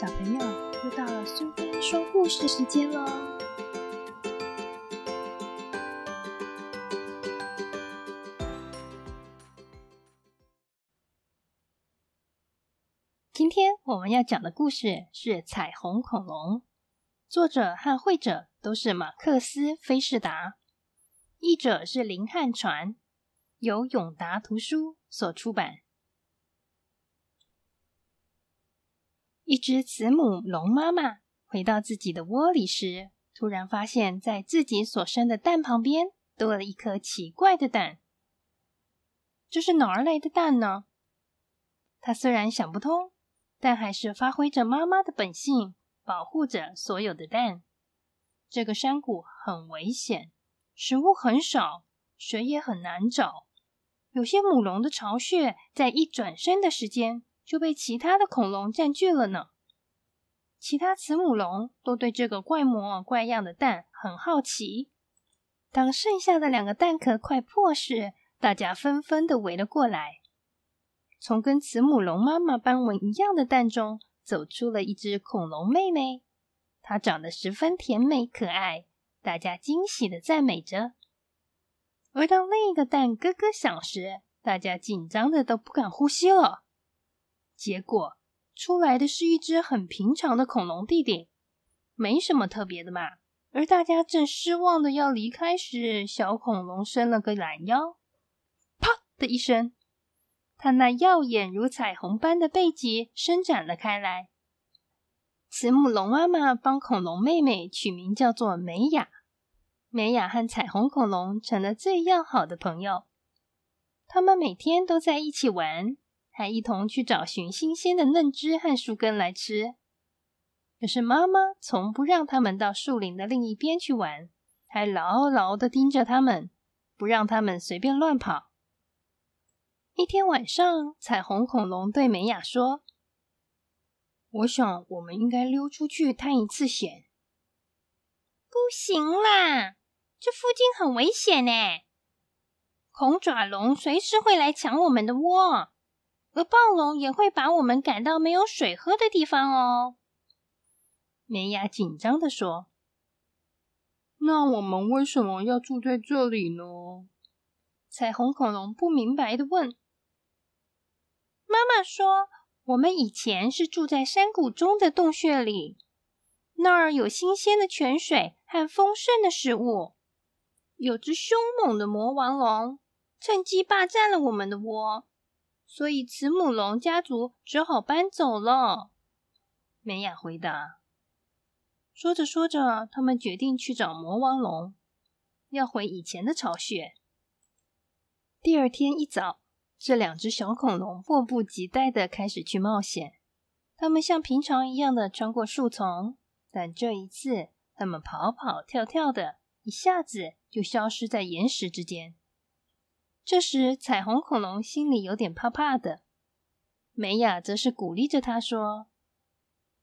小朋友，又到了苏菲说故事时间喽！今天我们要讲的故事是《彩虹恐龙》，作者和绘者都是马克思·菲士达，译者是林汉传，由永达图书所出版。一只慈母龙妈妈回到自己的窝里时，突然发现，在自己所生的蛋旁边多了一颗奇怪的蛋。这是哪儿来的蛋呢？它虽然想不通，但还是发挥着妈妈的本性，保护着所有的蛋。这个山谷很危险，食物很少，水也很难找。有些母龙的巢穴在一转身的时间。就被其他的恐龙占据了呢。其他慈母龙都对这个怪模怪样的蛋很好奇。当剩下的两个蛋壳快破时，大家纷纷的围了过来。从跟慈母龙妈妈斑纹一样的蛋中走出了一只恐龙妹妹，她长得十分甜美可爱，大家惊喜的赞美着。而当另一个蛋咯咯响时，大家紧张的都不敢呼吸了。结果出来的是一只很平常的恐龙弟弟，没什么特别的嘛。而大家正失望的要离开时，小恐龙伸了个懒腰，啪的一声，它那耀眼如彩虹般的背脊伸展了开来。慈母龙妈妈帮恐龙妹妹取名叫做美雅，美雅和彩虹恐龙成了最要好的朋友，他们每天都在一起玩。还一同去找寻新鲜的嫩枝和树根来吃。可是妈妈从不让他们到树林的另一边去玩，还牢牢的盯着他们，不让他们随便乱跑。一天晚上，彩虹恐龙对美雅说：“我想我们应该溜出去探一次险。”“不行啦，这附近很危险呢，恐爪龙随时会来抢我们的窝。”而暴龙也会把我们赶到没有水喝的地方哦。”梅雅紧张的说。“那我们为什么要住在这里呢？”彩虹恐龙不明白的问。“妈妈说，我们以前是住在山谷中的洞穴里，那儿有新鲜的泉水和丰盛的食物。有只凶猛的魔王龙趁机霸占了我们的窝。”所以，慈母龙家族只好搬走了。美雅回答。说着说着，他们决定去找魔王龙，要回以前的巢穴。第二天一早，这两只小恐龙迫不及待的开始去冒险。他们像平常一样的穿过树丛，但这一次，他们跑跑跳跳的，一下子就消失在岩石之间。这时，彩虹恐龙心里有点怕怕的。美雅则是鼓励着他说：“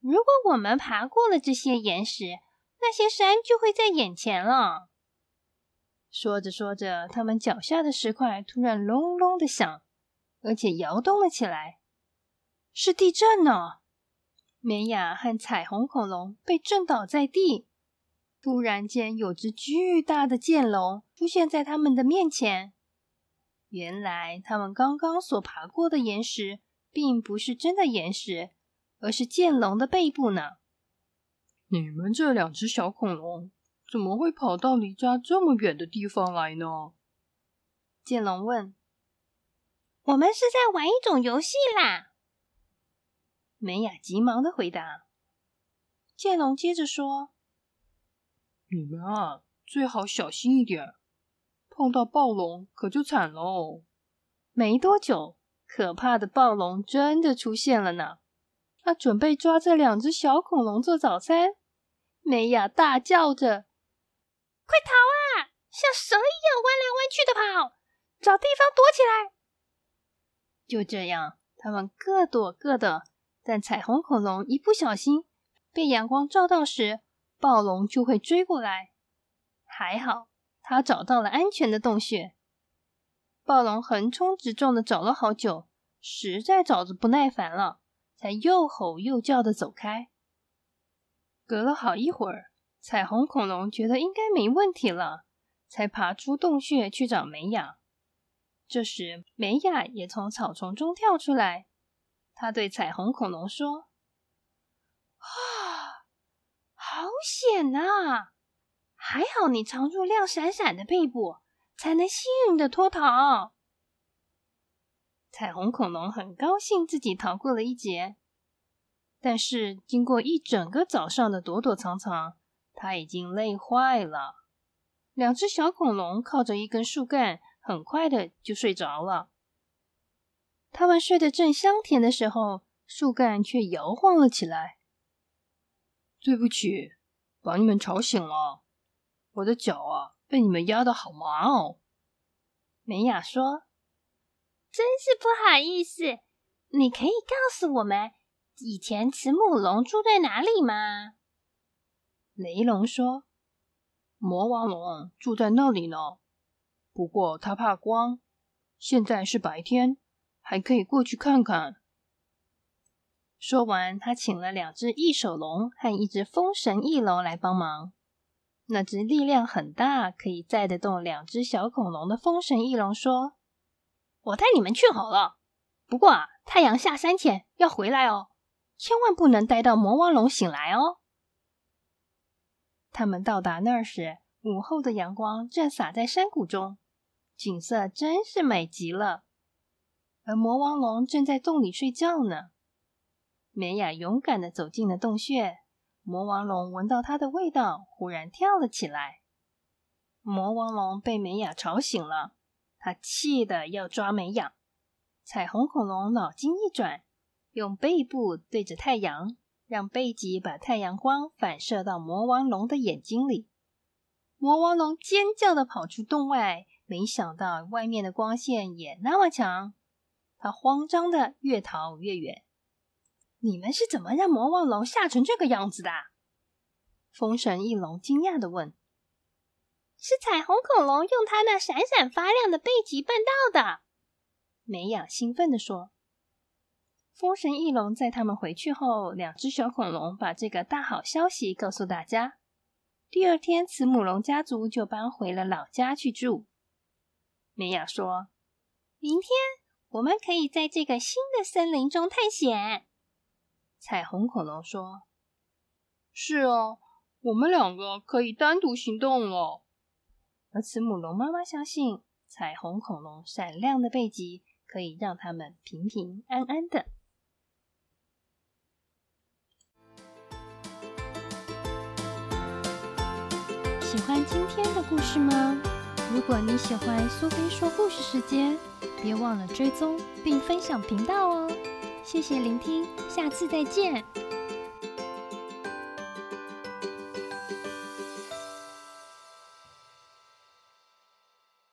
如果我们爬过了这些岩石，那些山就会在眼前了。”说着说着，他们脚下的石块突然隆隆的响，而且摇动了起来，是地震呢！美雅和彩虹恐龙被震倒在地。突然间，有只巨大的剑龙出现在他们的面前。原来他们刚刚所爬过的岩石，并不是真的岩石，而是剑龙的背部呢。你们这两只小恐龙怎么会跑到离家这么远的地方来呢？剑龙问。我们是在玩一种游戏啦。美雅急忙的回答。剑龙接着说：“你们啊，最好小心一点。”碰到暴龙可就惨喽！没多久，可怕的暴龙真的出现了呢。他准备抓这两只小恐龙做早餐。美雅大叫着：“快逃啊！像蛇一样弯来弯去的跑，找地方躲起来！”就这样，他们各躲各的。但彩虹恐龙一不小心被阳光照到时，暴龙就会追过来。还好。他找到了安全的洞穴。暴龙横冲直撞的找了好久，实在找着不耐烦了，才又吼又叫的走开。隔了好一会儿，彩虹恐龙觉得应该没问题了，才爬出洞穴去找美雅。这时，美雅也从草丛中跳出来，她对彩虹恐龙说：“啊，好险呐！还好你藏住亮闪闪的背部，才能幸运的脱逃。”彩虹恐龙很高兴自己逃过了一劫，但是经过一整个早上的躲躲藏藏，它已经累坏了。两只小恐龙靠着一根树干，很快的就睡着了。它们睡得正香甜的时候，树干却摇晃了起来。对不起，把你们吵醒了。我的脚啊，被你们压得好麻哦。美雅说。真是不好意思，你可以告诉我们以前慈母龙住在哪里吗？雷龙说：“魔王龙住在那里呢，不过他怕光。现在是白天，还可以过去看看。”说完，他请了两只翼手龙和一只风神翼龙来帮忙。那只力量很大，可以载得动两只小恐龙的风神翼龙说。我带你们去好了，不过啊，太阳下山前要回来哦，千万不能待到魔王龙醒来哦。他们到达那儿时，午后的阳光正洒在山谷中，景色真是美极了。而魔王龙正在洞里睡觉呢。美雅勇敢的走进了洞穴，魔王龙闻到它的味道，忽然跳了起来。魔王龙被美雅吵醒了。他气得要抓美雅，彩虹恐龙脑筋一转，用背部对着太阳，让背脊把太阳光反射到魔王龙的眼睛里。魔王龙尖叫的跑出洞外，没想到外面的光线也那么强，他慌张的越逃越远。你们是怎么让魔王龙吓成这个样子的？风神翼龙惊讶的问。是彩虹恐龙用它那闪闪发亮的背脊办到的，美雅兴奋地说。风神翼龙在他们回去后，两只小恐龙把这个大好消息告诉大家。第二天，慈母龙家族就搬回了老家去住。美雅说：“明天我们可以在这个新的森林中探险。”彩虹恐龙说：“是哦，我们两个可以单独行动了。”而慈母龙妈妈相信，彩虹恐龙闪亮的背脊可以让他们平平安安的。喜欢今天的故事吗？如果你喜欢苏菲说故事时间，别忘了追踪并分享频道哦！谢谢聆听，下次再见。